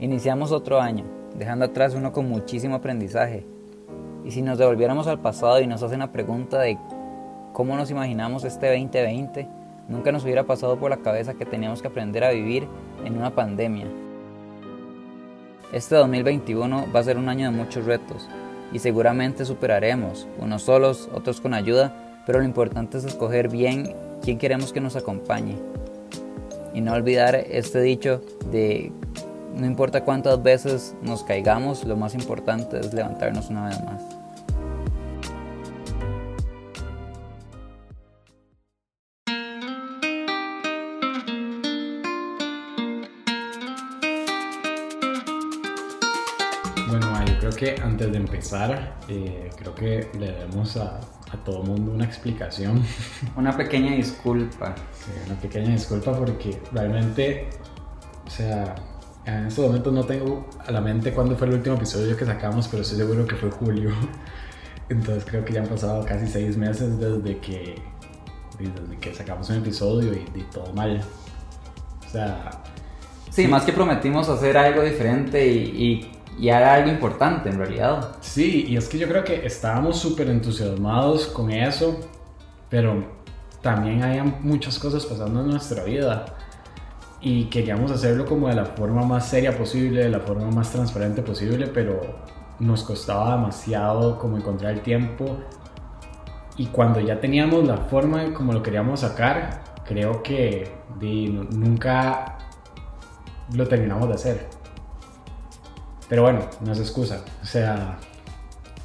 Iniciamos otro año, dejando atrás uno con muchísimo aprendizaje. Y si nos devolviéramos al pasado y nos hacen la pregunta de cómo nos imaginamos este 2020, nunca nos hubiera pasado por la cabeza que teníamos que aprender a vivir en una pandemia. Este 2021 va a ser un año de muchos retos y seguramente superaremos, unos solos, otros con ayuda, pero lo importante es escoger bien quién queremos que nos acompañe. Y no olvidar este dicho de no importa cuántas veces nos caigamos, lo más importante es levantarnos una vez más. Bueno, yo creo que antes de empezar, eh, creo que le debemos a, a todo mundo una explicación. Una pequeña disculpa. Sí, una pequeña disculpa porque realmente, o sea, en estos momentos no tengo a la mente cuándo fue el último episodio que sacamos, pero estoy seguro que fue julio. Entonces creo que ya han pasado casi seis meses desde que, desde que sacamos un episodio y, y todo mal. O sea... Sí, más que prometimos hacer algo diferente y, y, y era algo importante en realidad. Sí, y es que yo creo que estábamos súper entusiasmados con eso, pero también hay muchas cosas pasando en nuestra vida y queríamos hacerlo como de la forma más seria posible, de la forma más transparente posible, pero nos costaba demasiado como encontrar el tiempo y cuando ya teníamos la forma como lo queríamos sacar, creo que nunca lo terminamos de hacer. Pero bueno, no es excusa, o sea...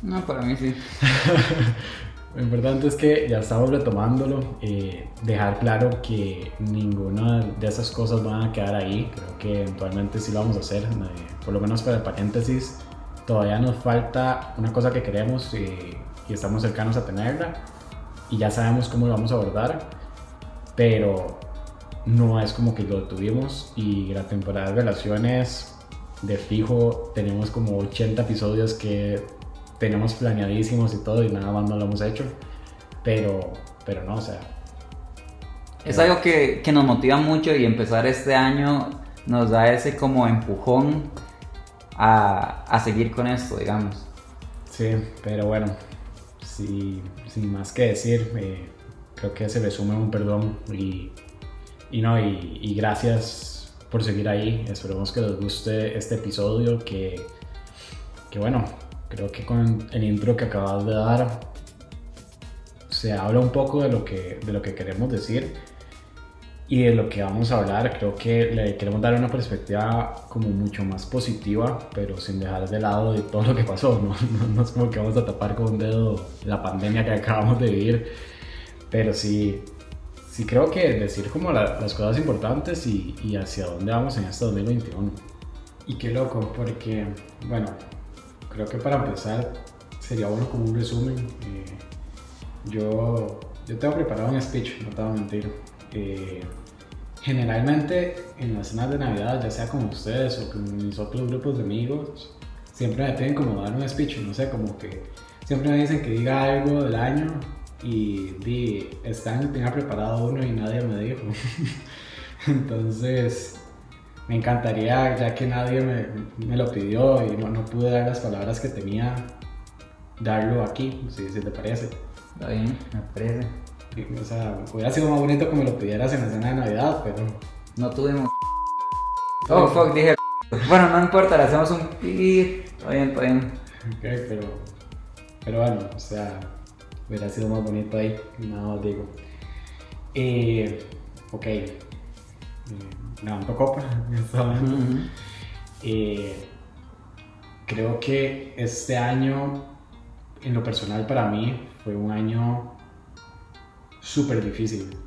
No, para mí sí. Lo importante es que ya estamos retomándolo, eh, dejar claro que ninguna de esas cosas van a quedar ahí, creo que eventualmente sí lo vamos a hacer, eh, por lo menos para el paréntesis, todavía nos falta una cosa que queremos eh, y estamos cercanos a tenerla y ya sabemos cómo lo vamos a abordar, pero no es como que lo tuvimos y la temporada de relaciones de fijo tenemos como 80 episodios que tenemos planeadísimos y todo y nada más no lo hemos hecho. Pero, pero no, o sea. Es algo que, que nos motiva mucho y empezar este año nos da ese como empujón a, a seguir con esto, digamos. Sí, pero bueno, sí, sin más que decir, eh, creo que se resume un perdón y, y no, y, y, gracias por seguir ahí. Esperemos que les guste este episodio, que, que bueno, Creo que con el intro que acabas de dar se habla un poco de lo que, de lo que queremos decir y de lo que vamos a hablar. Creo que le queremos dar una perspectiva como mucho más positiva, pero sin dejar de lado de todo lo que pasó. No, no, es como que vamos a tapar con un dedo la pandemia que acabamos de vivir, pero sí, sí creo que decir como la, las cosas importantes y, y hacia dónde vamos en este 2021. Y qué loco, porque, bueno, creo que para empezar sería bueno como un resumen. Eh, yo, yo tengo preparado un speech, no te voy a mentir. Eh, generalmente en las cenas de Navidad, ya sea con ustedes o con mis otros grupos de amigos, siempre me piden como dar un speech, no sé, como que siempre me dicen que diga algo del año y di, año tenía preparado uno y nadie me dijo. Entonces, me encantaría, ya que nadie me, me lo pidió y no, no, pude dar las palabras que tenía, darlo aquí, si, si te parece. Está bien, me parece. O sea, hubiera sido más bonito que me lo pidieras en la cena de Navidad, pero... No tuvimos... Oh, fuck, dije... Bueno, no importa, le hacemos un... Está bien, está bien. Ok, pero... Pero bueno, o sea, hubiera sido más bonito ahí, nada más digo. Eh, ok. Eh, Levanto copa en este momento. Uh -huh. eh, creo que este año, en lo personal para mí, fue un año súper difícil.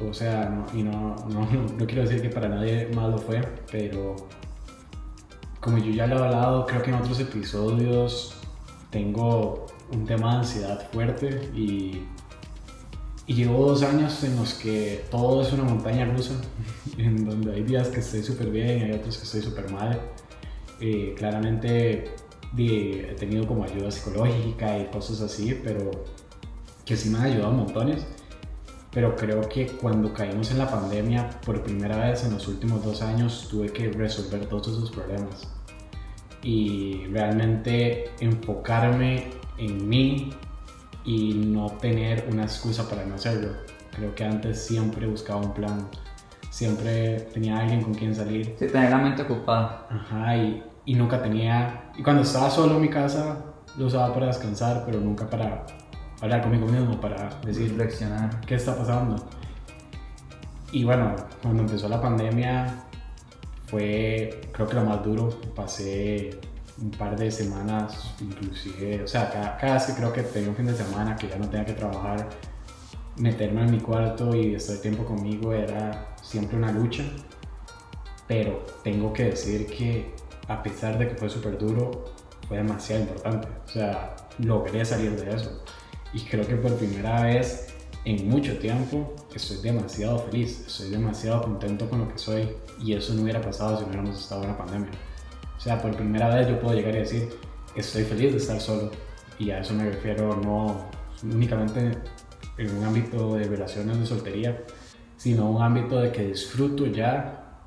O sea, no, y no, no, no, quiero decir que para nadie más lo fue, pero como yo ya lo he hablado, creo que en otros episodios tengo un tema de ansiedad fuerte y y llevo dos años en los que todo es una montaña rusa, en donde hay días que estoy súper bien, hay otros que estoy súper mal. Eh, claramente he tenido como ayuda psicológica y cosas así, pero que sí me han ayudado montones. pero creo que cuando caímos en la pandemia, por primera vez en los últimos dos años, tuve que resolver todos esos problemas. Y realmente enfocarme en mí y no tener una excusa para no hacerlo. Creo que antes siempre buscaba un plan, siempre tenía alguien con quien salir. Sí, tener la mente ocupada. Ajá, y, y nunca tenía... Y cuando estaba solo en mi casa, lo usaba para descansar, pero nunca para hablar conmigo mismo, para decir... Reflexionar. ¿Qué está pasando? Y bueno, cuando empezó la pandemia fue creo que lo más duro. Pasé un par de semanas, inclusive, o sea, cada, cada, creo que tenía un fin de semana que ya no tenía que trabajar, meterme en mi cuarto y estar tiempo conmigo era siempre una lucha. Pero tengo que decir que a pesar de que fue súper duro, fue demasiado importante. O sea, logré salir de eso. Y creo que por primera vez en mucho tiempo estoy demasiado feliz, estoy demasiado contento con lo que soy. Y eso no hubiera pasado si no hubiéramos estado en la pandemia. Sea, por primera vez yo puedo llegar y decir, estoy feliz de estar solo. Y a eso me refiero no únicamente en un ámbito de relaciones de soltería, sino un ámbito de que disfruto ya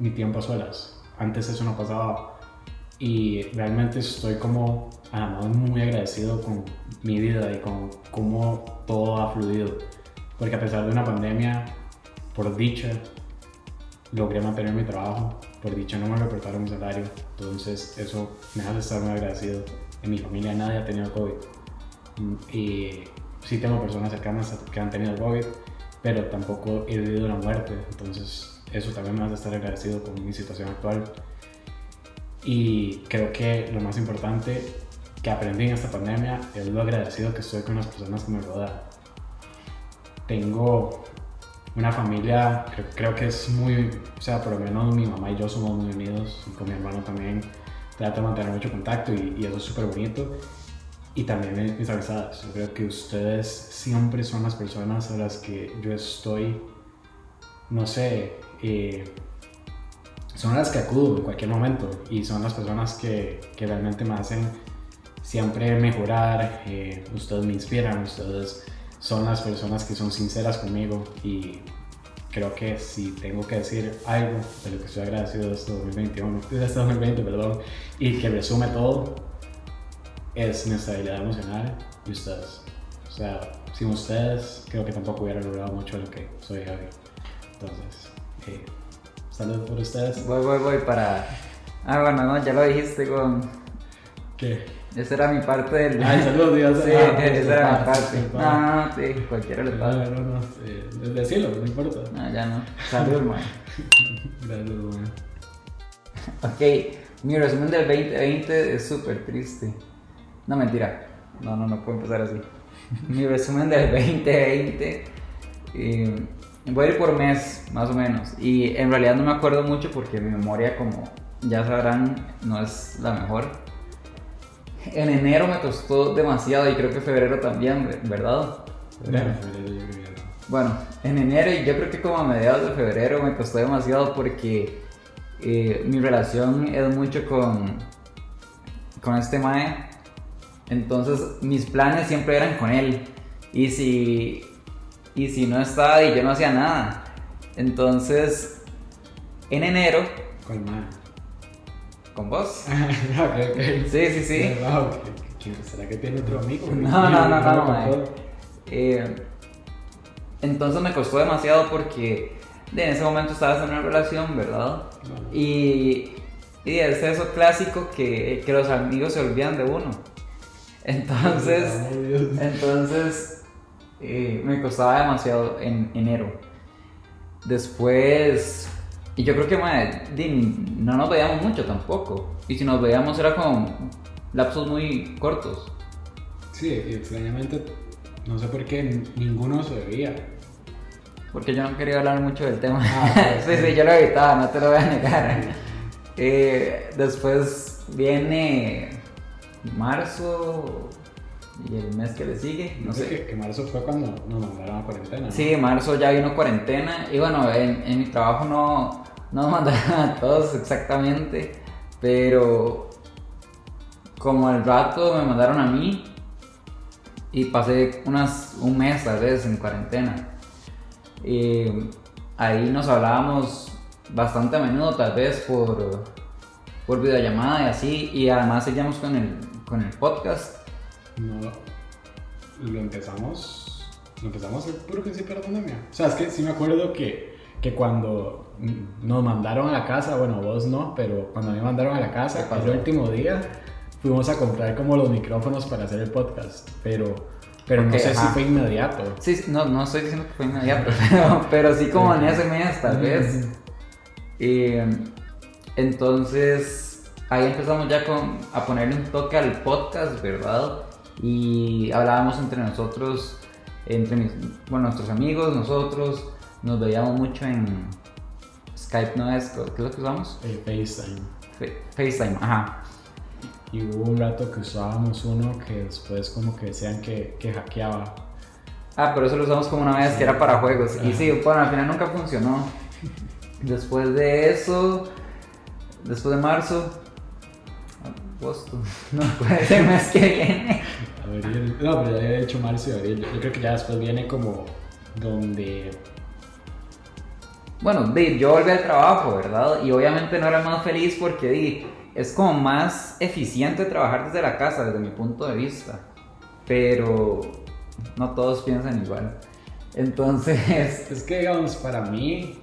mi tiempo a solas. Antes eso no pasaba. Y realmente estoy como, además, muy agradecido con mi vida y con cómo todo ha fluido. Porque a pesar de una pandemia, por dicha, logré mantener mi trabajo, por dicho no me reportaron mi salario, entonces eso me hace estar muy agradecido. En mi familia nadie ha tenido COVID y sí tengo personas cercanas que han tenido COVID, pero tampoco he vivido la muerte, entonces eso también me hace estar agradecido con mi situación actual. Y creo que lo más importante que aprendí en esta pandemia es lo agradecido que estoy con las personas que me rodean. Tengo una familia, creo, que es muy, o sea, por lo menos mi mamá y yo somos muy unidos, con mi hermano también trato de mantener mucho contacto y, y eso es súper bonito. Y también mis amistades, yo creo que ustedes siempre son las personas a las que yo estoy, no sé, eh, son las que acudo en cualquier momento y son las personas que, que realmente me hacen siempre mejorar, eh, ustedes me inspiran, ustedes son las personas que son sinceras conmigo y creo que si tengo que decir algo de lo que estoy agradecido de este 2021, de este 2020, perdón, y que resume todo, es mi estabilidad emocional y ustedes. O sea, sin ustedes creo que tampoco hubiera logrado mucho lo que soy hoy. Entonces, eh, salud por ustedes. Voy, voy, voy para... Ah, bueno, no, ya lo dijiste con... ¿Qué? Esa era mi parte del. Ay, saludos, Dios. Sí, ah, esa era mi parte. sí, No, sí, cualquiera le pasa. No, no, no. Eh, decirlo, no importa. No, ya no. Salud, man. Gracias, man. Ok, mi resumen del 2020 es súper triste. No, mentira. No, no, no puedo empezar así. mi resumen del 2020. eh, voy a ir por mes, más o menos. Y en realidad no me acuerdo mucho porque mi memoria, como ya sabrán, no es la mejor. En enero me costó demasiado y creo que febrero también, ¿verdad? Febrero, febrero, yo creo que Bueno, en enero y yo creo que como a mediados de febrero me costó demasiado porque eh, mi relación es mucho con, con este mae. Entonces mis planes siempre eran con él. Y si, y si no estaba y yo no hacía nada. Entonces, en enero, ¿Cuál más? Con vos. Sí, sí, sí. Wow, ¿quién- ¿Será que tiene otro amigo? No, no, no, no, no. Eh, entonces me costó demasiado porque en ese momento estabas en una relación, ¿verdad? No. Y, y es eso clásico que, que los amigos se olvidan de uno. Entonces, entonces eh, me costaba demasiado en enero. Después, y yo creo que no nos veíamos mucho tampoco. Y si nos veíamos era con lapsos muy cortos. Sí, y extrañamente, no sé por qué ninguno se veía. Porque yo no quería hablar mucho del tema. Ah, sí, sí, yo lo evitaba, no te lo voy a negar. Eh, después viene marzo y el mes que le sigue, no sé sé. que, que marzo fue cuando nos mandaron a cuarentena. ¿no? Sí, marzo ya vino cuarentena y bueno, en, en mi trabajo no, no nos mandaron a todos exactamente, pero como al rato me mandaron a mí y pasé unas, un mes tal vez en cuarentena. Ahí nos hablábamos bastante a menudo, tal vez por, por videollamada y así, y además seguíamos con el, con el podcast. No, lo empezamos, lo empezamos el puro principio de la pandemia. O sea, es que sí me acuerdo que, que cuando nos mandaron a la casa, bueno, vos no, pero cuando me mandaron a la casa, el último día, fuimos a comprar como los micrófonos para hacer el podcast, pero... Pero no sé si fue inmediato. Sí, no, no estoy diciendo que fue inmediato, pero, pero sí como en ese mes tal vez. Y entonces ahí empezamos ya con, a ponerle un toque al podcast, ¿verdad? Y hablábamos entre nosotros, entre mis, bueno, nuestros amigos, nosotros, nos veíamos mucho en Skype, ¿no es? ¿Qué es lo que usamos? Eh, FaceTime. FaceTime, ajá. Y hubo un rato que usábamos uno que después como que decían que, que hackeaba. Ah, pero eso lo usamos como una vez que era para juegos. Y sí, bueno, al final nunca funcionó. Después de eso, después de marzo, agosto, no puede mes que viene. Abril, no, pero ya había dicho marzo y abril. Yo creo que ya después viene como donde bueno, yo volví al trabajo, ¿verdad? Y obviamente no era más feliz porque es como más eficiente trabajar desde la casa, desde mi punto de vista. Pero no todos piensan igual. Entonces... Es que, digamos, para mí,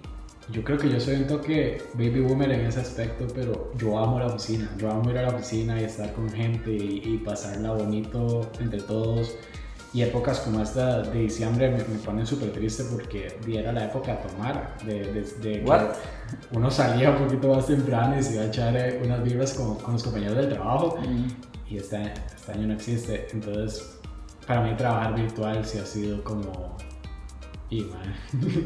yo creo que yo soy un toque baby boomer en ese aspecto, pero yo amo la oficina. Yo amo ir a la oficina y estar con gente y, pasarla bonito entre todos. Y épocas como esta de diciembre me, ponen súper triste porque era la época de tomar, de, de, uno salía un poquito más temprano y se iba a echar eh, unas vibras con, con los compañeros del trabajo y este, este, año no existe. Entonces, para mí trabajar virtual sí ha sido como... Y,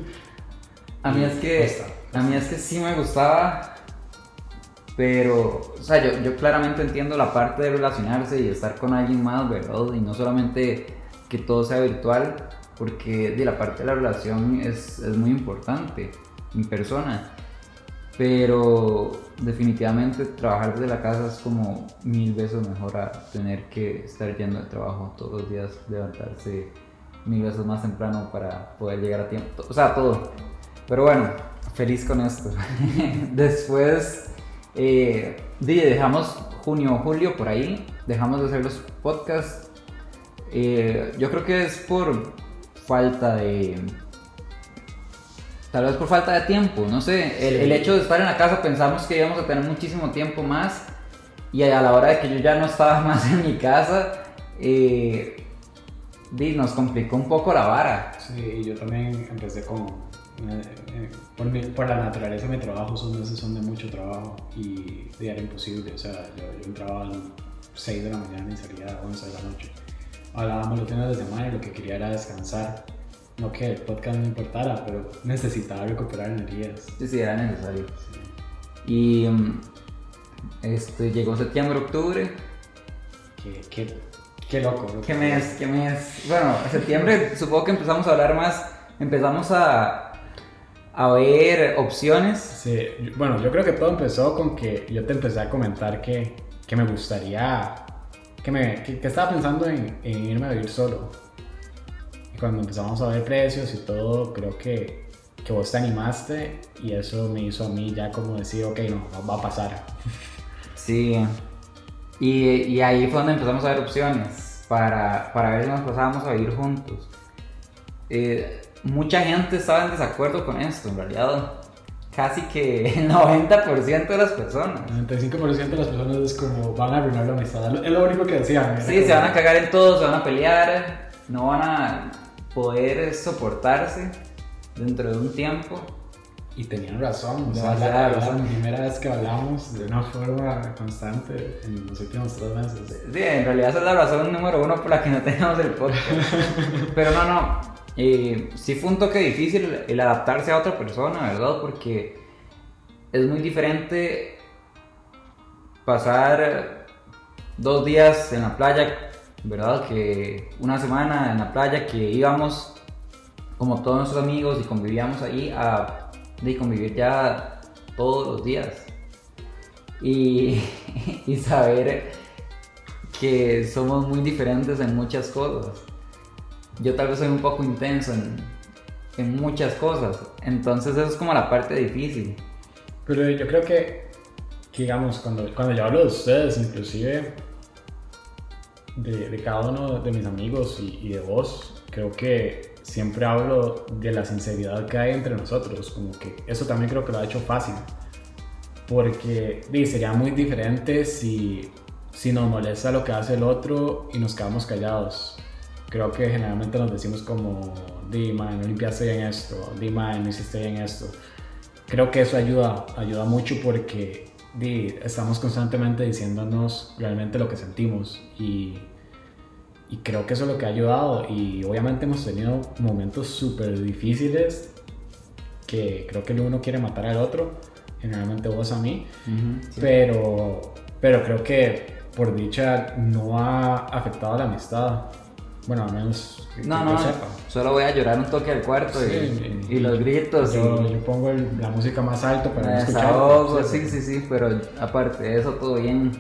A mí es que, a mí es que sí me gustaba, pero, o sea, yo, yo claramente entiendo la parte de relacionarse y estar con alguien más, ¿verdad? Y no solamente que todo sea virtual, porque de la parte de la relación es, es muy importante en persona. Pero definitivamente trabajar desde la casa es como mil veces mejor a tener que estar yendo al trabajo todos los días, levantarse mil veces más temprano para poder llegar a tiempo. O sea, todo. Pero bueno, feliz con esto. Después eh, dejamos junio o julio por ahí, dejamos de hacer los podcasts eh, yo creo que es por falta de... Tal vez por falta de tiempo, no sé. El, hecho de estar en la casa pensamos que íbamos a tener muchísimo tiempo más y a la hora de que yo ya no estaba más en mi casa, eh, nos complicó un poco la vara. Sí, yo también empecé con... Eh, por, la naturaleza de mi trabajo, son meses son de mucho trabajo y era imposible. O sea, yo, yo entraba a las 6 de la mañana y salía a las 11 de la noche hablábamos los fines de semana y lo que quería era descansar. No que el podcast no importara, pero necesitaba recuperar energías. Sí, sí, era necesario. Y mm, este, llegó septiembre, octubre. Qué, qué, qué loco. ¿Qué mes? ¿Qué mes? Bueno, septiembre supongo que empezamos a hablar más, empezamos a, a ver opciones. Sí, bueno, yo creo que todo empezó con que yo te empecé a comentar que, que me gustaría que, estaba pensando en, irme a vivir solo. Y cuando empezamos a ver precios y todo, creo que, que vos te animaste y eso me hizo a mí ya como decir, ok, no, va a pasar. Sí, y, y ahí fue donde empezamos a ver opciones para, para ver si nos pasábamos a vivir juntos. Eh, mucha gente estaba en desacuerdo con esto, en realidad casi que el 90% de las personas. El 95% de las personas es como van a arruinar la amistad. Es lo único que decían. Sí, se van a cagar en todo, se van a pelear, no van a poder soportarse dentro de un tiempo. Y tenían razón, o sea, la, la, primera vez que hablamos de una forma constante en los últimos tres meses. Sí, en realidad esa es la razón número uno por la que no tenemos el podcast. Pero no, no, eh, sí fue un toque difícil el adaptarse a otra persona, ¿verdad? Porque es muy diferente pasar dos días en la playa, ¿verdad? Que una semana en la playa que íbamos como todos nuestros amigos y convivíamos ahí a de convivir ya todos los días. Y, y saber que somos muy diferentes en muchas cosas yo tal vez soy un poco intenso en, en muchas cosas. Entonces eso es como la parte difícil. Pero yo creo que, que digamos, cuando, cuando yo hablo de ustedes, inclusive de, cada uno de mis amigos y, de vos, creo que siempre hablo de la sinceridad que hay entre nosotros, como que eso también creo que lo ha hecho fácil, porque sería muy diferente si, si nos molesta lo que hace el otro y nos quedamos callados. Creo que generalmente nos decimos como, di, man, no limpiaste bien esto, di, man, no hiciste bien esto. Creo que eso ayuda, ayuda mucho porque di, estamos constantemente diciéndonos realmente lo que sentimos y y creo que eso es lo que ha ayudado. Y obviamente hemos tenido momentos súper difíciles que creo que el uno quiere matar al otro, generalmente vos a mí. pero, pero creo que por dicha no ha afectado a la amistad. Bueno, al menos que no, no, sepa. Solo voy a llorar un toque al cuarto y, y, los gritos. Yo, yo pongo la música más alto para no escuchar. Sí, sí, sí, pero aparte de eso, todo bien.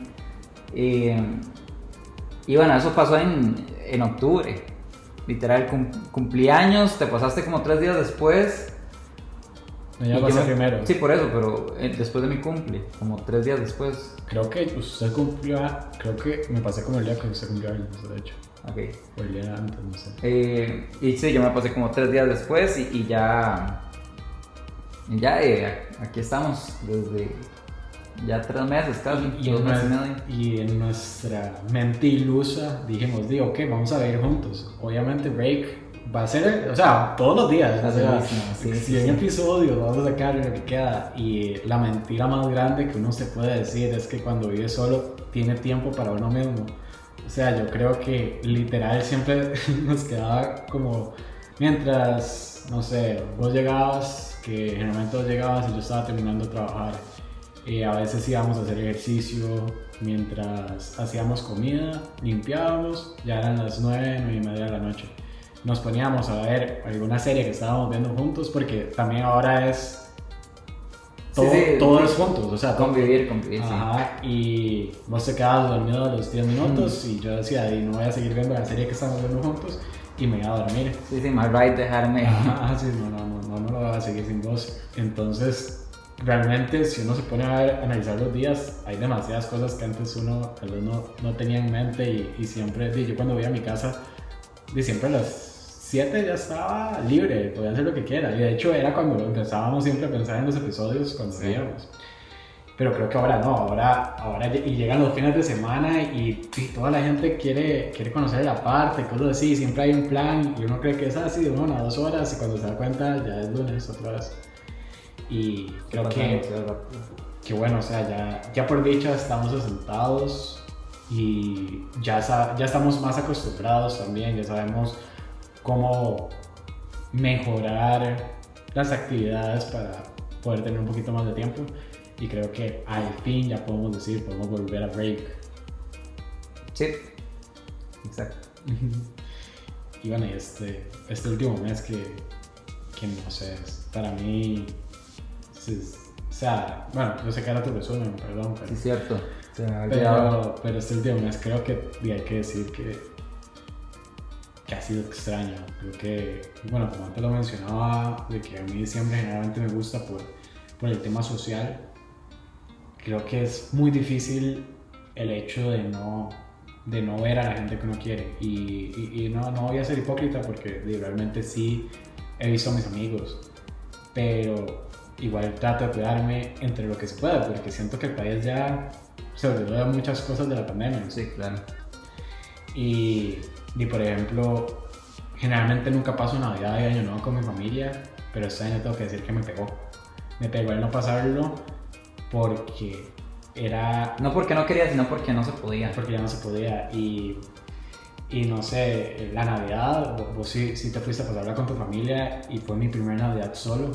Y y bueno, eso pasó en, en octubre. Literal, cumpleaños, te pasaste como tres días después. No, ya pasé primero. Sí, por eso, pero eh, después de mi cumple, como tres días después. Creo que usted cumplió, creo que me pasé como el día que usted cumplió de hecho. Ok. Día antes, no sé. Eh, y sí, yo me pasé como tres días después y, y ya. Ya, eh, aquí estamos desde ya tres meses casi, y, dos en meses medio. y en nuestra mente ilusa dijimos, digo, ok, vamos a vivir juntos. Obviamente break va a ser, o sea, todos los días. O sea, Sí, sí, 100 sí. episodios vamos a sacar lo que queda. Y la mentira más grande que uno se puede decir es que cuando vive solo tiene tiempo para uno mismo. O sea, yo creo que literal siempre nos quedaba como mientras, no sé, vos llegabas, que generalmente vos llegabas y yo estaba terminando de trabajar. Eh, a veces íbamos a hacer ejercicio mientras hacíamos comida, limpiábamos, ya eran las 9, 9 y media de la noche. Nos poníamos a ver alguna serie que estábamos viendo juntos, porque también ahora es. Todo, Sí, sí, todo sí. es juntos, o sea, Convivir, convivir, sí. Ajá, y vos te quedabas dormido a los 10 minutos y yo decía, y no voy a seguir viendo la serie que estamos viendo juntos y me iba a dormir. Sí, sí, más right dejarme. Ajá, sí, no, no, no, no, no lo voy a seguir sin vos. Entonces, realmente, si uno se pone a, ver, a analizar los días, hay demasiadas cosas que antes uno tal vez no, no tenía en mente y, y siempre, di, yo cuando voy a mi casa, di, siempre las 7 ya estaba libre, podía hacer lo que quiera. Y de hecho era cuando empezábamos siempre a pensar en los episodios cuando Sí. veíamos. Pero creo que ahora no, ahora, ahora y llegan los fines de semana y, y toda la gente quiere, quiere conocer la parte, cosas así, siempre hay un plan y uno cree que es así de una a dos horas y cuando se da cuenta ya es lunes otra vez. Y creo que, que bueno, o sea, ya, ya por dicha estamos asentados y ya, ya estamos más acostumbrados también, ya sabemos cómo mejorar las actividades para poder tener un poquito más de tiempo y creo que al fin ya podemos decir, podemos volver a break. Sí, exacto. Y bueno, y este, este último mes que, que no sé, para mí, o sea, bueno, yo sé que era tu resumen, perdón, pero... Sí, cierto. Pero, pero este último mes creo que hay que decir que, que ha sido extraño. Creo que, bueno, como antes lo mencionaba, de que a mí diciembre generalmente me gusta por, por el tema social, creo que es muy difícil el hecho de no, de no ver a la gente que uno quiere. Y, y- y no, no voy a ser hipócrita porque realmente sí he visto a mis amigos, pero igual trato de cuidarme entre lo que se pueda, porque siento que el país ya se olvidó de muchas cosas de la pandemia. Sí, claro. Y, y, por ejemplo, generalmente nunca paso Navidad y Año Nuevo con mi familia, pero este año tengo que decir que me pegó. Me pegó el no pasarlo porque era No porque no quería, sino porque no se podía. porque ya no se podía y, y no sé, la Navidad, vos- sí, sí te fuiste a pasarla con tu familia y fue mi primera Navidad solo.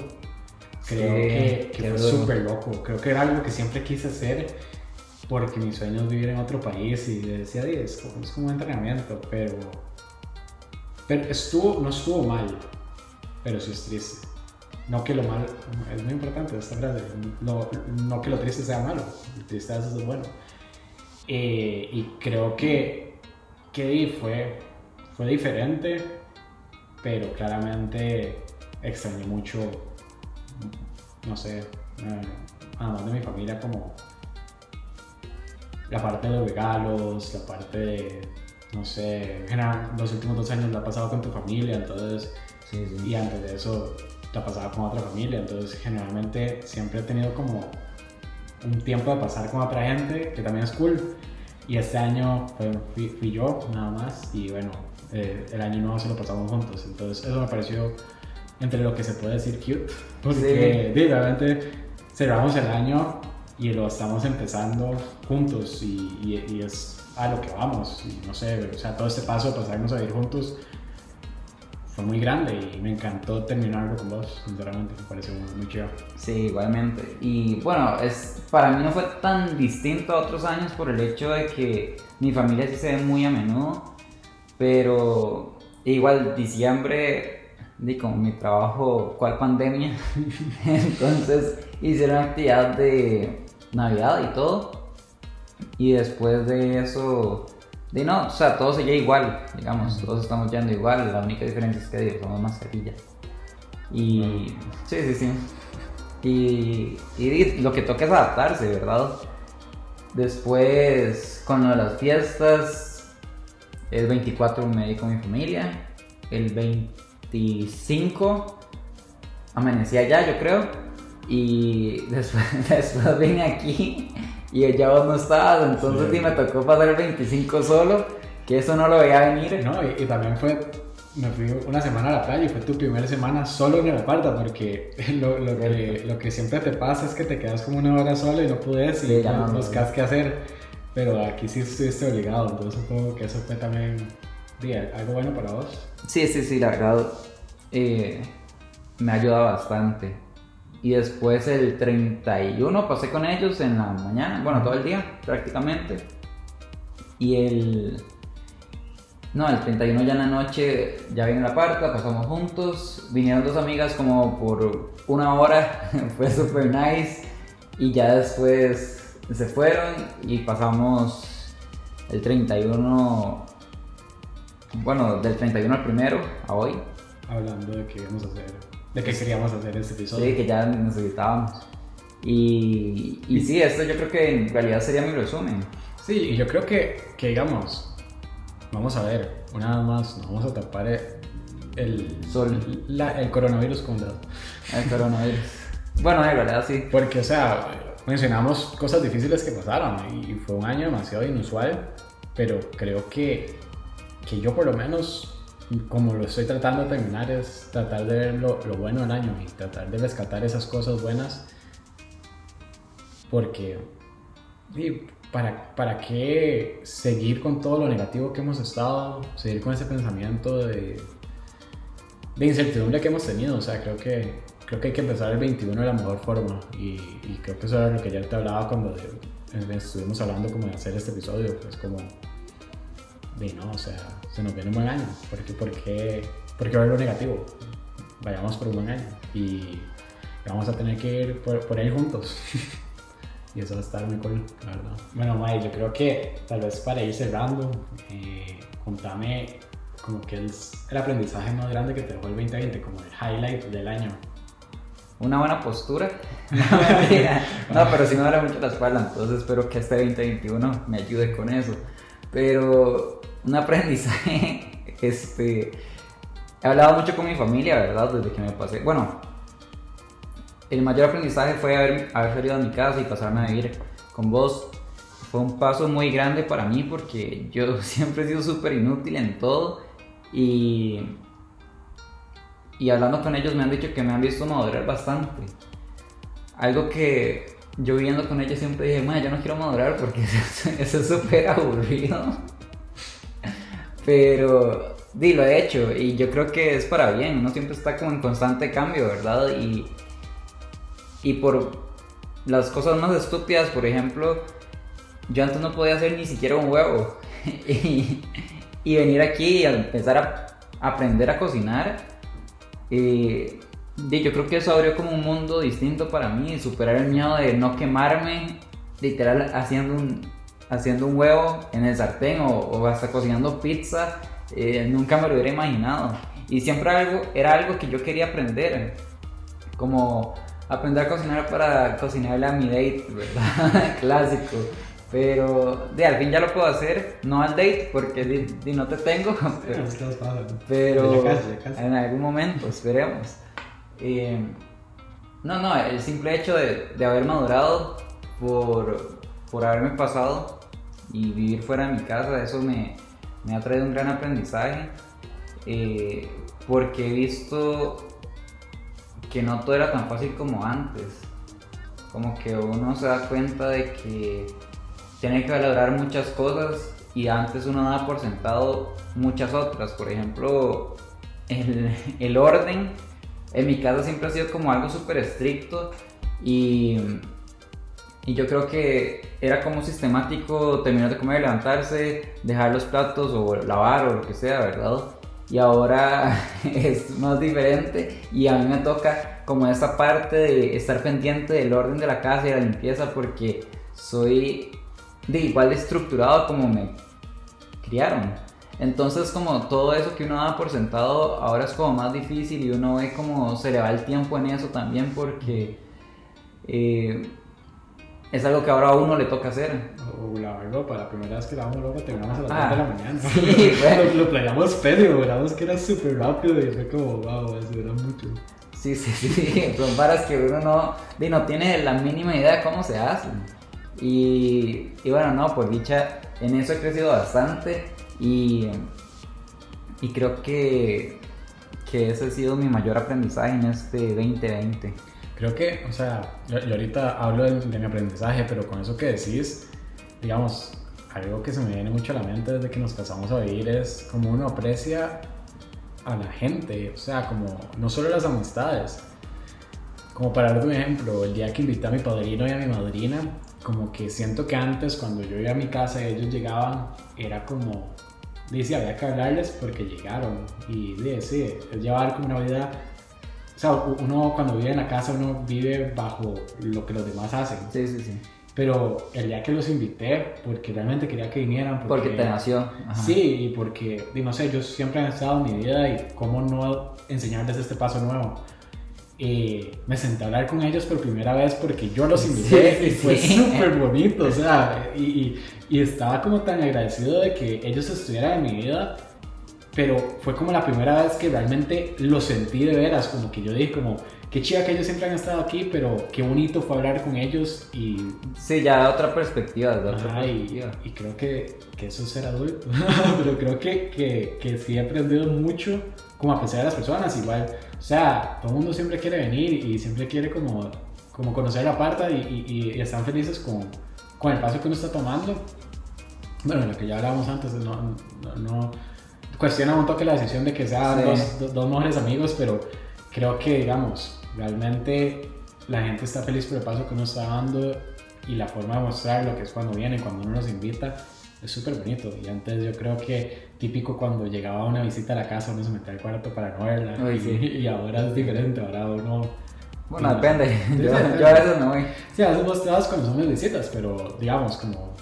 Creo Sí, que, que fue súper loco, creo que era algo que siempre quise hacer porque mi sueño es vivir en otro país y decía, "Di, es como, es como un entrenamiento, pero, pero estuvo, no estuvo mal, pero sí es triste. No que lo malo, es muy importante esta frase, no, no que lo triste sea malo, lo triste a veces es bueno. Eh, y creo que, que fue, fue diferente, pero claramente extrañé mucho, no sé, eh, además de mi familia, como la parte de los regalos, la parte de, no sé, en general, los últimos dos años la he pasado con tu familia, entonces, y antes de eso la pasaba con otra familia, entonces generalmente siempre he tenido como un tiempo de pasar con otra gente, que también es cool, y este año fui, yo nada más, y bueno, eh, el año nuevo se lo pasamos juntos, entonces eso me pareció entre lo que se puede decir cute, porque sí. realmente cerramos el año y lo estamos empezando juntos y, es a lo que vamos. Y no sé, o sea, todo este paso de pasarnos a ir juntos fue muy grande y me encantó terminarlo con vos, sinceramente, me pareció muy, chido. Sí, igualmente. Y bueno, es, para mí no fue tan distinto a otros años por el hecho de que mi familia sí se ve muy a menudo, pero igual diciembre, di como mi trabajo, ¿cuál pandemia? Entonces hicieron actividad de Navidad y todo. Y después de eso, de no, o sea, todo seguía igual, digamos, todos estamos yendo igual, la única diferencia es que digo, somos mascarillas. Y sí, sí, sí. Y, y, lo que toca es adaptarse, ¿verdad? Después, con las fiestas, el 24 me di con mi familia, el 25 amanecí allá, yo creo. Y después, después vine aquí y ya vos no estabas, entonces sí. me tocó pasar el 25 solo, que eso no lo veía venir. No, y, también fue, me fui una semana a la playa y fue tu primera semana solo en el cuarto, porque lo, lo, que, lo que siempre te pasa es que te quedas como una hora solo y no puedes y no, buscas qué hacer. Pero aquí sí estuviste obligado, entonces supongo que eso fue también algo bueno para vos. Sí, sí, sí, la verdad eh, me ha ayudado bastante y después el 31 pasé con ellos en la mañana, bueno, todo el día prácticamente. Y el... No, el 31 ya en la noche ya vine a la parta, pasamos juntos, vinieron dos amigas como por una hora, fue super nice. Y ya después se fueron y pasamos el 31, bueno, del 31 al primero a hoy. Hablando de qué vamos a hacer de que queríamos hacer este episodio. Sí, que ya necesitábamos. Y, y sí, esto yo creo que en realidad sería mi resumen. Sí, y yo creo que, que digamos, vamos a ver, una vez más, nos vamos a tapar el, Sol. La, el coronavirus con El coronavirus. bueno, de verdad sí. Porque, o sea, mencionamos cosas difíciles que pasaron y fue un año demasiado inusual, pero creo que, que yo por lo menos como lo estoy tratando de terminar es tratar de ver lo, bueno del año y tratar de rescatar esas cosas buenas porque para, ¿para qué seguir con todo lo negativo que hemos estado? Seguir con ese pensamiento de, de incertidumbre que hemos tenido. O sea, creo que, creo que hay que empezar el 21 de la mejor forma. Y, creo que eso era lo que ya te hablaba cuando estuvimos hablando como de hacer este episodio. Pues como no, o sea, se nos viene un buen año. ¿Por qué, por qué, por qué ver lo negativo? Vayamos por un buen año y vamos a tener que ir por, por él juntos. y eso va a estar muy cool, la verdad. Bueno, May, yo creo que tal vez para ir cerrando, eh, contame como que es el aprendizaje más grande que te dejó el 2020, como el highlight del año. Una buena postura. No, no pero sí me duele mucho la espalda, entonces espero que este 2021 me ayude con eso. Pero un aprendizaje, este, he hablado mucho con mi familia, ¿verdad? Desde que me pasé, bueno, el mayor aprendizaje fue haber, haber salido de mi casa y pasarme a vivir con vos. Fue un paso muy grande para mí porque yo siempre he sido súper inútil en todo y, y hablando con ellos me han dicho que me han visto madurar bastante. Algo que yo viviendo con ella siempre dije, yo no quiero madurar porque eso, es súper aburrido. Pero, di, lo he hecho y yo creo que es para bien, uno siempre está como en constante cambio, ¿verdad? Y, y por las cosas más estúpidas, por ejemplo, yo antes no podía hacer ni siquiera un huevo. y, y venir aquí y empezar a aprender a cocinar. Y yo creo que eso abrió como un mundo distinto para mí, superar el miedo de no quemarme, literal haciendo un, haciendo un huevo en el sartén o, hasta cocinando pizza, eh, nunca me lo hubiera imaginado. Y siempre algo, era algo que yo quería aprender, como aprender a cocinar para cocinarle a mi date, ¿verdad? Clásico. Pero de al fin ya lo puedo hacer, no al date, porque no te tengo. Pero, en algún momento, esperemos. No, no, el simple hecho de, de haber madurado por, por, haberme pasado y vivir fuera de mi casa, eso me, me ha traído un gran aprendizaje. Eh, porque he visto que no todo era tan fácil como antes. Como que uno se da cuenta de que tiene que valorar muchas cosas y antes uno daba por sentado muchas otras. Por ejemplo, el, el orden en mi casa siempre ha sido como algo súper estricto y, y yo creo que era como sistemático terminar de comer, levantarse, dejar los platos o lavar o lo que sea, ¿verdad? Y ahora es más diferente y a mí me toca como esa parte de estar pendiente del orden de la casa y la limpieza porque soy de igual estructurado como me criaron. Entonces como todo eso que uno daba por sentado ahora es como más difícil y uno ve como se le va el tiempo en eso también porque eh, es algo que ahora a uno le toca hacer. O lavar ropa, la primera vez que lavamos ropa terminamos a las ah, de la mañana. Sí, lo, lo planeamos pedio, veíamos que era súper rápido y fue como, wow, eso era mucho. Sí, sí, sí, son varas que uno no, no tiene la mínima idea de cómo se hacen. Y, y bueno, no, pues dicha, en eso he crecido bastante y, y creo que, que ese ha sido mi mayor aprendizaje en este 2020. Creo que, o sea, yo, ahorita hablo de, mi aprendizaje, pero con eso que decís, digamos, algo que se me viene mucho a la mente desde que nos casamos a vivir es como uno aprecia a la gente, o sea, como no solo las amistades. Como para dar un ejemplo, el día que invité a mi padrino y a mi madrina, como que siento que antes cuando yo iba a mi casa y ellos llegaban, era como, dice, había que hablarles porque llegaron. Y dice, es llevar como una vida, o sea, uno cuando vive en la casa, uno vive bajo lo que los demás hacen. Sí, sí, sí. Pero el día que los invité, porque realmente quería que vinieran. Porque, te nació. Sí, y porque, no sé, ellos siempre han estado en mi vida y cómo no enseñarles este paso nuevo. Y me senté a hablar con ellos por primera vez porque yo los invité y fue súper bonito, o sea, y, y, estaba como tan agradecido de que ellos estuvieran en mi vida, pero fue como la primera vez que realmente lo sentí de veras, como que yo dije como, qué chida que ellos siempre han estado aquí, pero qué bonito fue hablar con ellos y... Sí, ya de otra perspectiva, de otra perspectiva. Y, creo que, que, eso es ser adulto, pero creo que, que, que, sí he aprendido mucho como a pensar a las personas, igual, o sea, todo el mundo siempre quiere venir y siempre quiere como, como conocer la parte y, y, están felices con, con el paso que uno está tomando. Bueno, lo que ya hablábamos antes, no, no, cuestiona un toque la decisión de que sean dos, dos, dos mejores amigos, pero creo que, digamos, Realmente la gente está feliz por el paso que uno está dando y la forma de mostrarlo, que es cuando viene, cuando uno nos invita, es súper bonito. Y antes yo creo que típico cuando llegaba una visita a la casa uno se metía al cuarto para no verla. y, ahora es diferente, ahora uno... Bueno, depende. Yo, a veces no voy. Sí, a veces vos cuando son mis visitas, pero digamos como...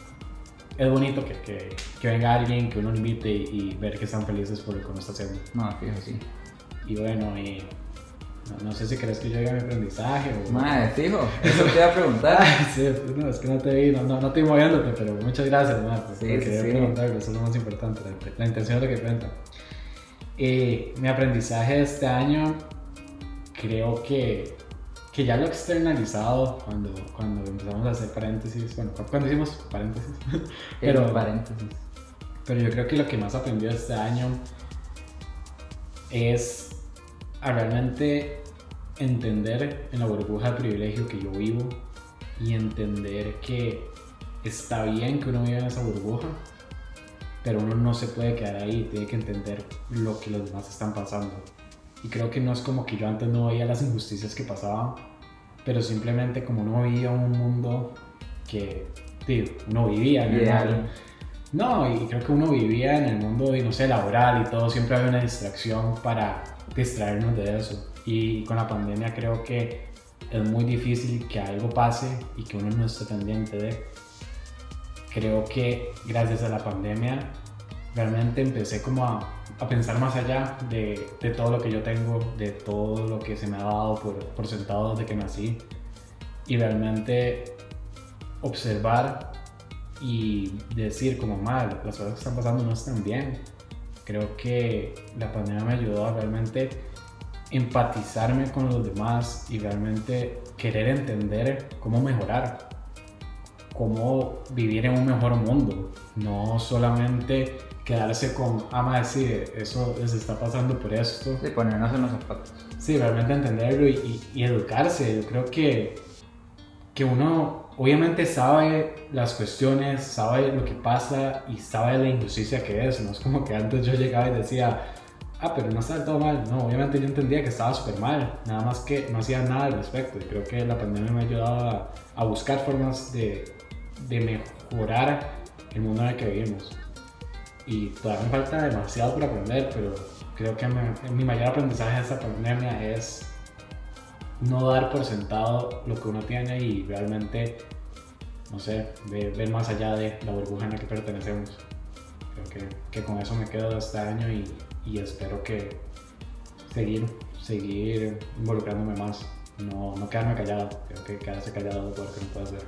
Es bonito que, que, que venga alguien, que uno lo invite y, ver que están felices por lo que uno está haciendo. No, fijo, sí. Y bueno, y no, sé si crees que yo llegue a mi aprendizaje o... Madre, fijo, eso te iba a preguntar. sí, no, es que no te vi, no, no, no estoy moviéndote, pero muchas gracias, madre, sí, sí, quería sí. eso es lo más importante, la, intención es lo que cuenta. Eh, mi aprendizaje de este año, creo que, que ya lo he externalizado cuando, cuando empezamos a hacer paréntesis, bueno, cuando hicimos paréntesis, pero, paréntesis. pero yo creo que lo que más aprendí este año es a realmente entender en la burbuja de privilegio que yo vivo y entender que está bien que uno viva en esa burbuja, pero uno no se puede quedar ahí, tiene que entender lo que los demás están pasando. Y creo que no es como que yo antes no veía las injusticias que pasaban, pero simplemente como no vivía un mundo que tío, uno vivía en el No, y creo que uno vivía en el mundo, no sé, laboral y todo, siempre había una distracción para distraernos de eso. Y con la pandemia creo que es muy difícil que algo pase y que uno no esté pendiente de. Creo que gracias a la pandemia realmente empecé como a a pensar más allá de, de, todo lo que yo tengo, de todo lo que se me ha dado por, por sentado desde que nací y realmente observar y decir como mal, las cosas que están pasando no están bien. Creo que la pandemia me ayudó a realmente empatizarme con los demás y realmente querer entender cómo mejorar, cómo vivir en un mejor mundo, no solamente quedarse con, ama decir, eso les está pasando por esto. Sí, ponernos en los zapatos. Sí, realmente entenderlo y, y, educarse. Yo creo que, que uno obviamente sabe las cuestiones, sabe lo que pasa y sabe la injusticia que es. No es como que antes yo llegaba y decía, ah, pero no está todo mal. No, obviamente yo entendía que estaba súper mal, nada más que no hacía nada al respecto. Y creo que la pandemia me ha ayudado a, buscar formas de, de mejorar el mundo en el que vivimos y todavía me falta demasiado por aprender, pero creo que mi mayor aprendizaje de esta pandemia es no dar por sentado lo que uno tiene y realmente, no sé, ver, más allá de la burbuja en la que pertenecemos. Creo que, con eso me quedo este año y, y, espero que seguir, seguir involucrándome más, no, no quedarme callado, creo que quedarse callado es lo que no puedo hacer.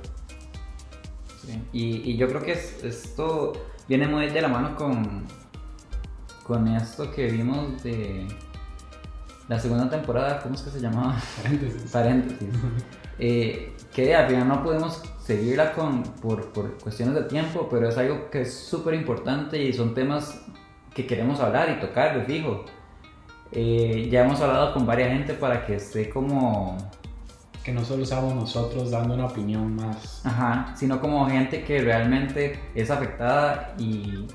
Sí. Y, y, yo creo que es, esto viene muy de la mano con, con esto que vimos de la segunda temporada, ¿cómo es que se llamaba? Paréntesis. Paréntesis. Eh, que al final no podemos seguirla con, por, por cuestiones de tiempo, pero es algo que es súper importante y son temas que queremos hablar y tocar, les digo. Eh, ya hemos hablado con varias gente para que esté como que no solo seamos nosotros dando una opinión más. Ajá, sino como gente que realmente es afectada y,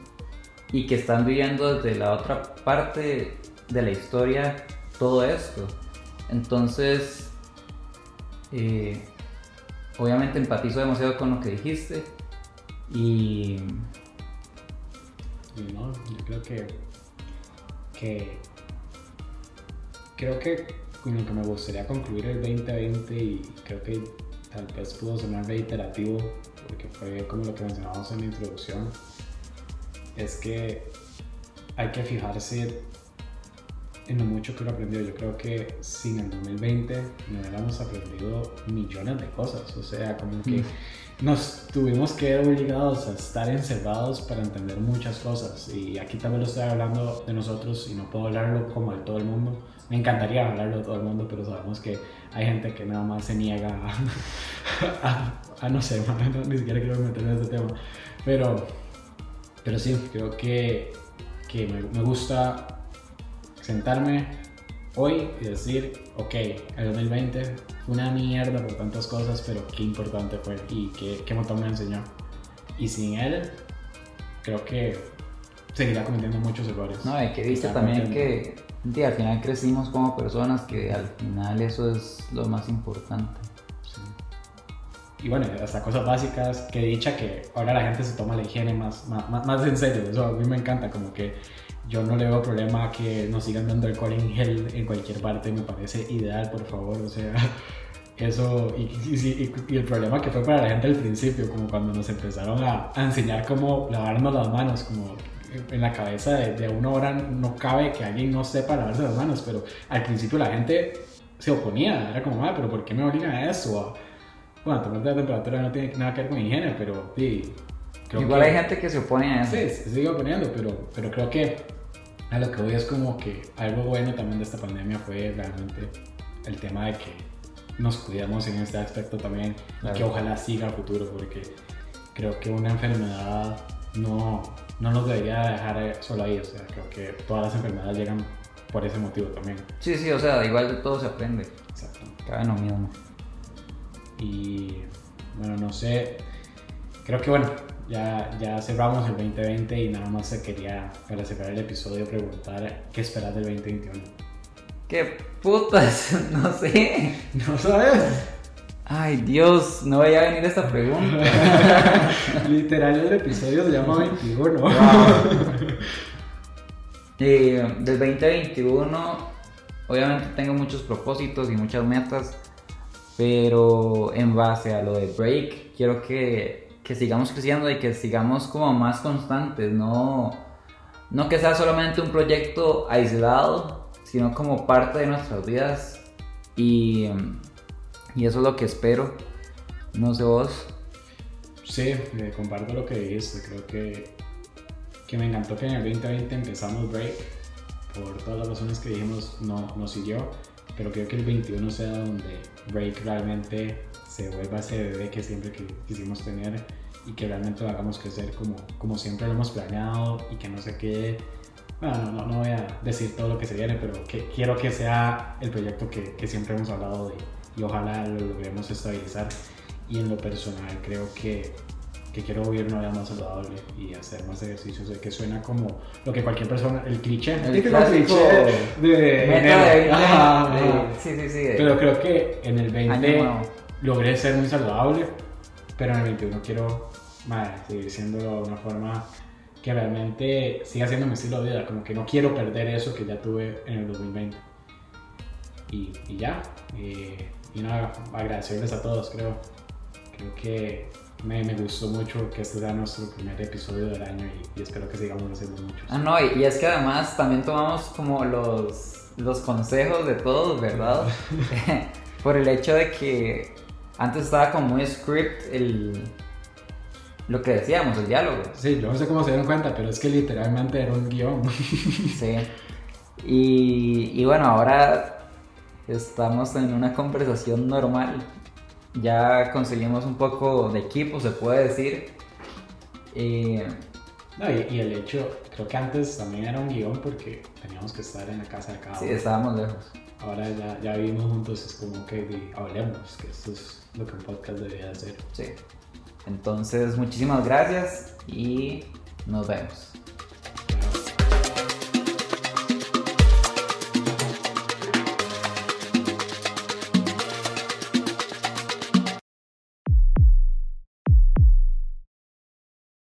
y que están viviendo desde la otra parte de la historia todo esto. Entonces, eh, obviamente empatizo demasiado con lo que dijiste y... y no, yo creo que, que creo que con lo que me gustaría concluir el 2020 y creo que tal vez pudo sonar reiterativo porque fue como lo que mencionábamos en la introducción, es que hay que fijarse en lo mucho que uno aprendió. Yo creo que sin el 2020 no hubiéramos aprendido millones de cosas. O sea, como que mm. nos tuvimos que ver obligados a estar encerrados para entender muchas cosas. Y aquí también lo estoy hablando de nosotros y no puedo hablarlo como de todo el mundo me encantaría hablarlo de todo el mundo, pero sabemos que hay gente que nada más se niega a, no sé, ni siquiera quiero meterme en ese tema. Pero, pero sí, creo que, que me, me, gusta sentarme hoy y decir, ok, el 2020 fue una mierda por tantas cosas, pero qué importante fue y qué, qué montón me enseñó. Y sin él, creo que seguirá cometiendo muchos errores. No, y que viste también que Sí, al final crecimos como personas, que al final eso es lo más importante. Y bueno, hasta cosas básicas, que dicha que ahora la gente se toma la higiene más, más, más en serio, eso a mí me encanta, como que yo no le veo problema que nos sigan dando alcohol en gel en cualquier parte, me parece ideal, por favor, o sea, eso, y, y, y, el problema que fue para la gente al principio, como cuando nos empezaron a, a enseñar cómo lavarnos las manos, como en la cabeza de, de una hora no cabe que alguien no sepa lavarse las manos, pero al principio la gente se oponía, era como, ah, pero ¿por qué me obligan a eso? Bueno, tomar la temperatura no tiene nada que ver con higiene, pero sí. Igual hay gente que se opone a eso. Sí, se sigue oponiendo, pero, pero creo que a lo que voy es como que algo bueno también de esta pandemia fue realmente el tema de que nos cuidamos en este aspecto también y que ojalá siga a futuro, porque creo que una enfermedad no, no nos debería dejar solo ahí. O sea, creo que todas las enfermedades llegan por ese motivo también. Sí, sí, o sea, igual de todo se aprende. Exacto. Cada no mismo. Y bueno, no sé. Creo que bueno, ya, ya cerramos el 2020 y nada más se quería, para cerrar el episodio, preguntar qué esperas del 2021. ¿Qué putas? No sé. ¿No sabes? Ay, Dios, no vaya a venir esta pregunta. Literal, el episodio se llama 21. Eh, del 2021, obviamente tengo muchos propósitos y muchas metas, pero en base a lo de Break, quiero que, que sigamos creciendo y que sigamos como más constantes, no, no que sea solamente un proyecto aislado, sino como parte de nuestras vidas. Y, y eso es lo que espero. No sé vos. Sí, eh, comparto lo que dijiste. Creo que, que me encantó que en el 2020 empezamos Break. Por todas las razones que dijimos, no, no siguió. Pero creo que el 21 sea donde Break realmente se vuelva ese bebé que siempre quisimos tener y que realmente lo hagamos crecer como, como siempre lo hemos planeado y que no se quede, bueno, no, no, voy a decir todo lo que se viene, pero que quiero que sea el proyecto que, que siempre hemos hablado de y ojalá lo logremos estabilizar y en lo personal creo que, que quiero vivir una vida más saludable y hacer más ejercicios, de que suena como lo que cualquier persona, el cliché, El clásico de, Meta enero. de 20, Ajá, de- ajá. sí, sí, sí. de- Pero creo que en el Año 20 nuevo. Logré ser muy saludable, pero en el 21 quiero madre, seguir siendo de una forma que realmente siga siendo mi estilo de vida, como que no quiero perder eso que ya tuve en el 2020. Y, y ya, eh, y nada, agradecerles a todos, creo. Creo que me, me gustó mucho que este sea nuestro primer episodio del año y, y espero que sigamos haciendo muchos. Ah, no, y, y es que además también tomamos como los, los consejos de todos, ¿verdad? Por el hecho de que antes estaba como muy script el, lo que decíamos, el diálogo. Sí, yo no sé cómo se dieron cuenta, pero es que literalmente era un guion. Sí. Y, y bueno, ahora estamos en una conversación normal. Ya conseguimos un poco de equipo, se puede decir. No, y, y el hecho, creo que antes también era un guion porque teníamos que estar en la casa de cada sí, uno. estábamos lejos. Ahora ya, ya vivimos juntos, es como que hablemos, que esto es lo que un podcast debería hacer. Sí. Entonces, muchísimas gracias y nos vemos.